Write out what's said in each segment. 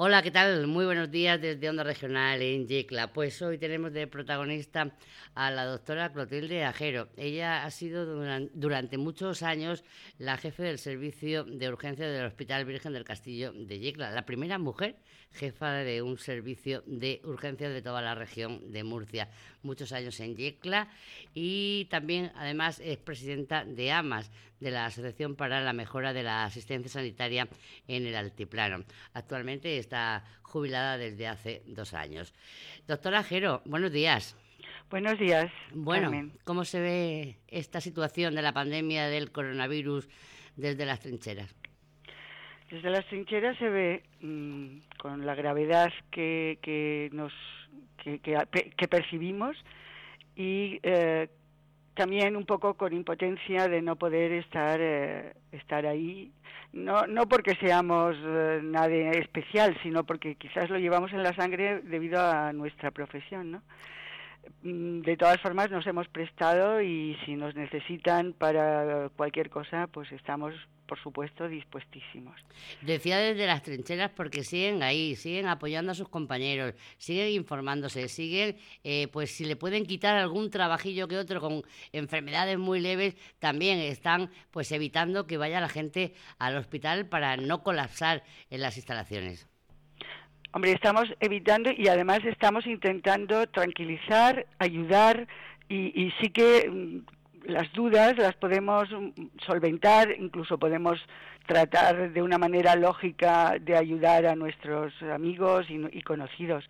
Hola, ¿qué tal? Muy buenos días desde Onda Regional en Yecla. Pues hoy tenemos de protagonista a la doctora Clotilde Ajero. Ella ha sido durante muchos años la jefe del servicio de urgencia del Hospital Virgen del Castillo de Yecla, la primera mujer jefa de un servicio de urgencia de toda la región de Murcia. Muchos años en Yecla y también, además, es presidenta de AMAS, de la Asociación para la Mejora de la Asistencia Sanitaria en el Altiplano. Actualmente está jubilada desde hace dos años. Doctora Jero, buenos días. Buenos días. Bueno, ¿cómo se ve esta situación de la pandemia del coronavirus desde las trincheras? Desde las trincheras se ve mm, con la gravedad que, que nos que, que, percibimos y eh, también un poco con impotencia de no poder estar eh, estar ahí no no porque seamos eh, nadie especial sino porque quizás lo llevamos en la sangre debido a nuestra profesión no de todas formas nos hemos prestado y si nos necesitan para cualquier cosa, pues estamos por supuesto, dispuestísimos. Decía desde las trincheras porque siguen ahí, siguen apoyando a sus compañeros, siguen informándose, siguen, eh, pues si le pueden quitar algún trabajillo que otro con enfermedades muy leves, también están pues evitando que vaya la gente al hospital para no colapsar en las instalaciones. Hombre, estamos evitando y además estamos intentando tranquilizar, ayudar y, sí que mm, las dudas las podemos mm, solventar, incluso podemos tratar de una manera lógica de ayudar a nuestros amigos y conocidos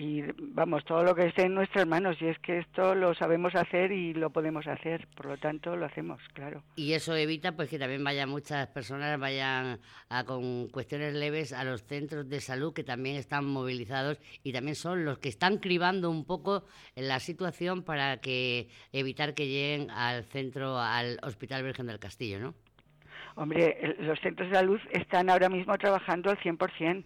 y vamos, todo lo que esté en nuestras manos, y es que esto lo sabemos hacer y lo podemos hacer, por lo tanto lo hacemos, claro. Y eso evita pues que también vayan muchas personas, vayan a, con cuestiones leves a los centros de salud que también están movilizados y también son los que están cribando un poco la situación para que evitar que lleguen al centro, al Hospital Virgen del Castillo, ¿no? Hombre, los centros de salud están ahora mismo trabajando al 100%,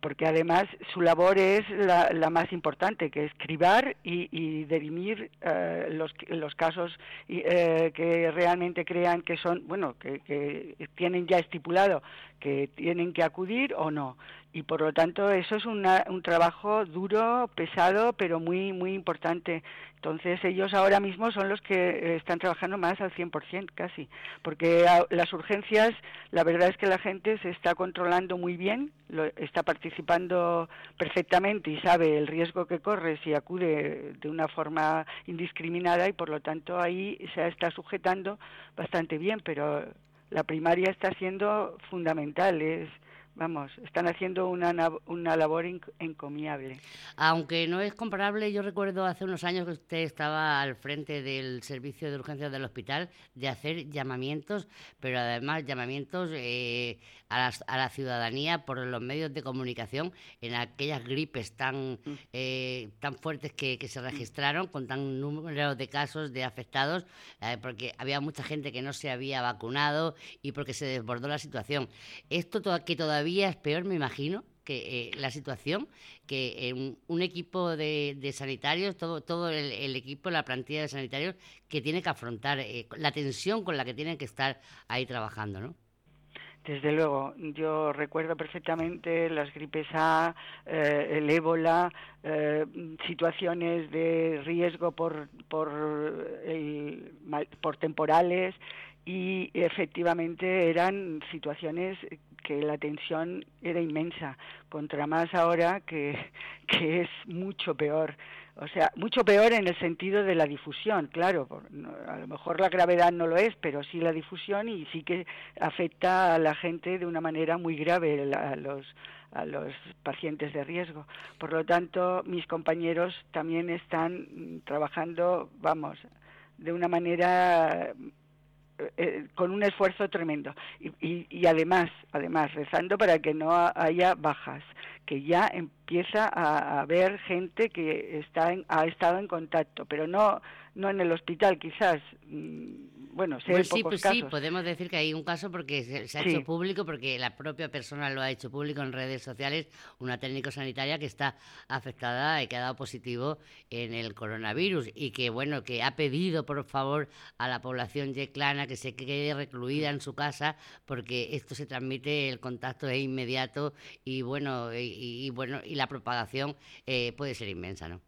porque además su labor es la, más importante, que es cribar y, y dirimir eh, los, los, casos eh, que realmente crean que son, bueno, que, que tienen ya estipulado que tienen que acudir o no y por lo tanto eso es un trabajo duro, pesado, pero muy muy importante. Entonces ellos ahora mismo son los que eh, están trabajando más al 100% casi, porque las urgencias, la verdad es que la gente se está controlando muy bien, está participando perfectamente y sabe el riesgo que corre si acude de una forma indiscriminada y por lo tanto ahí se está sujetando bastante bien, pero la primaria está siendo fundamental, es vamos, están haciendo una, una labor encomiable. Aunque no es comparable, yo recuerdo hace unos años que usted estaba al frente del servicio de urgencias del hospital de hacer llamamientos, pero además llamamientos eh, a, la, ciudadanía por los medios de comunicación en aquellas gripes tan, mm. eh, tan fuertes que, se registraron, con tan número de casos de afectados, eh, porque había mucha gente que no se había vacunado y porque se desbordó la situación. Esto que todavía es peor, me imagino, que eh, la situación, que un equipo de, sanitarios, todo, todo el, equipo, la plantilla de sanitarios, que tiene que afrontar eh, la tensión con la que tienen que estar ahí trabajando, ¿no? Desde luego, yo recuerdo perfectamente las gripes A, eh, el ébola, situaciones de riesgo por, por, por temporales y efectivamente eran situaciones que la tensión era inmensa, contra más ahora que, que es mucho peor. O sea, mucho peor en el sentido de la difusión, claro. a lo mejor la gravedad no lo es, pero sí la difusión y sí que afecta a la gente de una manera muy grave a los, a los pacientes de riesgo. Por lo tanto, mis compañeros también están trabajando, vamos, de una manera eh, con un esfuerzo tremendo. Y, y, además además rezando para que no haya bajas que ya empieza a, haber gente que está ha estado en contacto pero no no en el hospital quizás mm, bueno, sé pues sí, pues sí, podemos decir que hay un caso porque se, ha hecho público, porque la propia persona lo ha hecho público en redes sociales, una técnico sanitaria que está afectada y que ha dado positivo en el coronavirus y que, bueno, que ha pedido, por favor, a la población yeclana que se quede recluida en su casa porque esto se transmite, el contacto es inmediato y, bueno, y, bueno, y la propagación eh, puede ser inmensa, ¿no?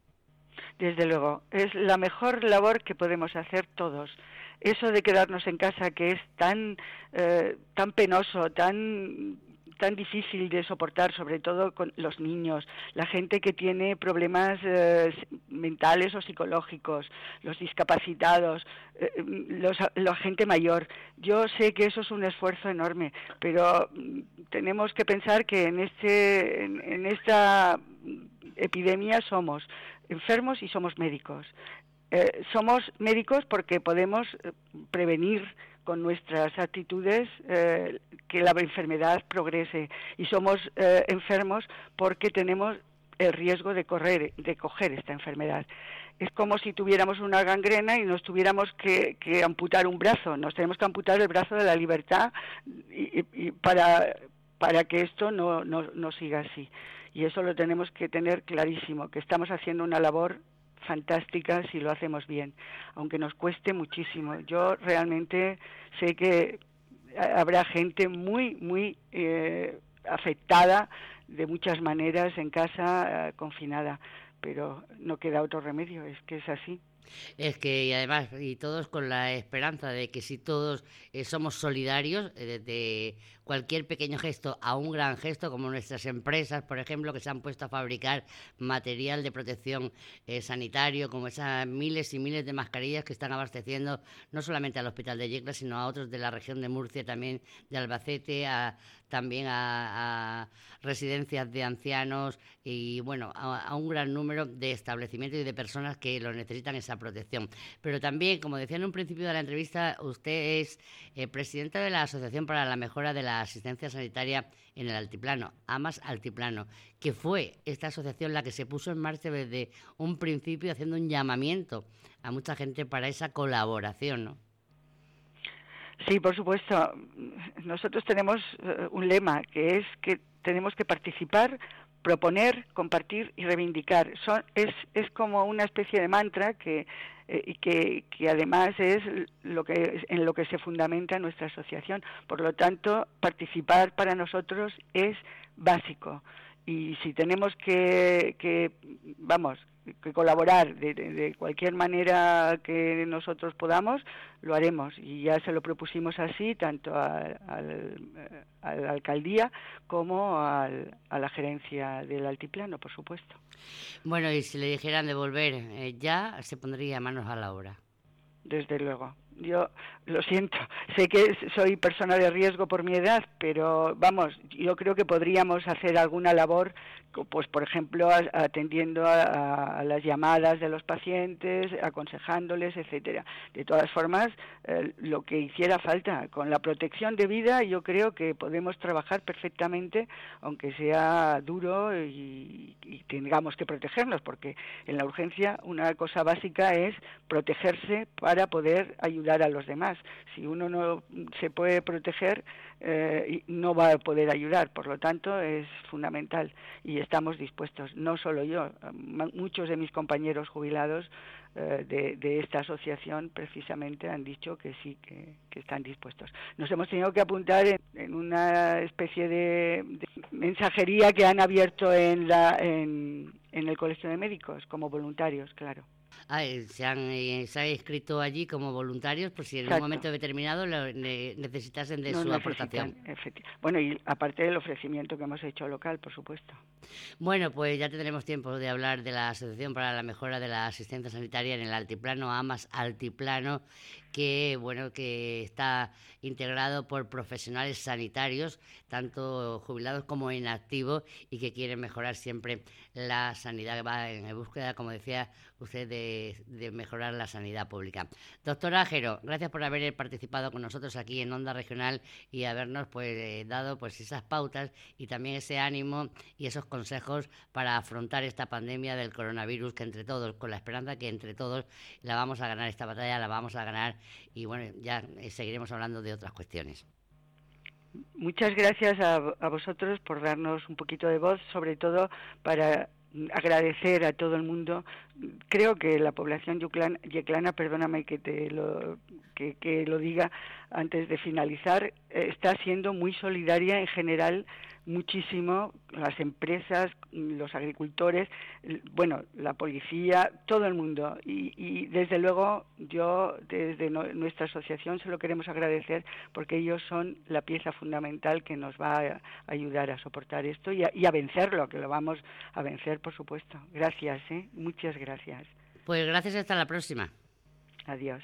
Desde luego, es la mejor labor que podemos hacer todos eso de quedarnos en casa que es tan eh, tan penoso, tan tan difícil de soportar, sobre todo con los niños, la gente que tiene problemas eh, mentales o psicológicos, los discapacitados, eh, los, la gente mayor. Yo sé que eso es un esfuerzo enorme, pero mm, tenemos que pensar que en, este, en esta epidemia somos enfermos y somos médicos. Eh, somos médicos porque podemos eh, prevenir con nuestras actitudes eh, que la enfermedad progrese y somos enfermos porque tenemos el riesgo de correr, de coger esta enfermedad. Es como si tuviéramos una gangrena y nos tuviéramos que, amputar un brazo. Nos tenemos que amputar el brazo de la libertad para, para que esto no, no, no siga así. Y eso lo tenemos que tener clarísimo, que estamos haciendo una labor fantástica si lo hacemos bien, aunque nos cueste muchísimo. Yo realmente sé que habrá gente muy, muy eh, afectada de muchas maneras en casa, eh, confinada, pero no queda otro remedio, es que es así. Es que, y además, y todos con la esperanza de que si todos eh, somos solidarios, desde cualquier pequeño gesto a un gran gesto, como nuestras empresas, por ejemplo, que se han puesto a fabricar material de protección eh, sanitario, como esas miles y miles de mascarillas que están abasteciendo no solamente al Hospital de Yecla, sino a otros de la región de Murcia, también de Albacete, a, también a, residencias de ancianos y, bueno, a, un gran número de establecimientos y de personas que lo necesitan esa protección. Pero también, como decía en un principio de la entrevista, usted es eh, presidenta de la Asociación para la Mejora de la asistencia sanitaria en el altiplano, AMAS Altiplano, que fue esta asociación la que se puso en marcha desde un principio haciendo un llamamiento a mucha gente para esa colaboración, ¿no? Sí, por supuesto. Nosotros tenemos eh, un lema que es que tenemos que participar, proponer, compartir y reivindicar. Son, es, es como una especie de mantra que eh, y que, que, además es lo que en lo que se fundamenta nuestra asociación. Por lo tanto, participar para nosotros es básico. Y si tenemos que, que vamos, que colaborar de, cualquier manera que nosotros podamos, lo haremos. Y ya se lo propusimos así, tanto a, la alcaldía como a la gerencia del altiplano, por supuesto. Bueno, y si le dijeran de volver eh, ya, se pondría manos a la obra. Desde luego. Yo lo siento, sé que soy persona de riesgo por mi edad, pero vamos, yo creo que podríamos hacer alguna labor pues por ejemplo atendiendo a, las llamadas de los pacientes, aconsejándoles, etcétera. De todas formas, eh, lo que hiciera falta con la protección de vida, yo creo que podemos trabajar perfectamente, aunque sea duro y, y tengamos que protegernos, porque en la urgencia una cosa básica es protegerse para poder ayudar a los demás. Si uno no se puede proteger, eh, no va a poder ayudar. Por lo tanto, es fundamental y estamos dispuestos, no solo yo, muchos de mis compañeros jubilados eh, de, esta asociación precisamente han dicho que sí, que, están dispuestos. Nos hemos tenido que apuntar en, una especie de, mensajería que han abierto en, la, en el Colegio de Médicos como voluntarios, claro. Ah, se, han, eh, se han inscrito allí como voluntarios por si en un momento determinado necesitasen de su aportación. Bueno, y aparte del ofrecimiento que hemos hecho local, por supuesto. Bueno, pues ya tendremos tiempo de hablar de la Asociación para la Mejora de la Asistencia Sanitaria en el Altiplano, AMAS Altiplano, que bueno que está integrado por profesionales sanitarios, tanto jubilados como en activo, y que quieren mejorar siempre la sanidad, que va en búsqueda, como decía usted, de mejorar la sanidad pública. Doctora Ajero, gracias por haber participado con nosotros aquí en Onda Regional y habernos pues eh, dado pues esas pautas y también ese ánimo y esos consejos para afrontar esta pandemia del coronavirus que entre todos, con la esperanza que entre todos la vamos a ganar esta batalla, la vamos a ganar y bueno, ya eh, seguiremos hablando de otras cuestiones. Muchas gracias a, vosotros por darnos un poquito de voz, sobre todo para agradecer a todo el mundo. Creo que la población yeclana, perdóname que te lo, que lo diga antes de finalizar, eh, está siendo muy solidaria en general muchísimo las empresas, los agricultores, bueno, la policía, todo el mundo. Y, desde luego yo desde nuestra asociación se lo queremos agradecer porque ellos son la pieza fundamental que nos va a ayudar a soportar esto y a, y a vencerlo, que lo vamos a vencer, por supuesto. Gracias, ¿eh? muchas gracias. Pues gracias, hasta la próxima. Adiós.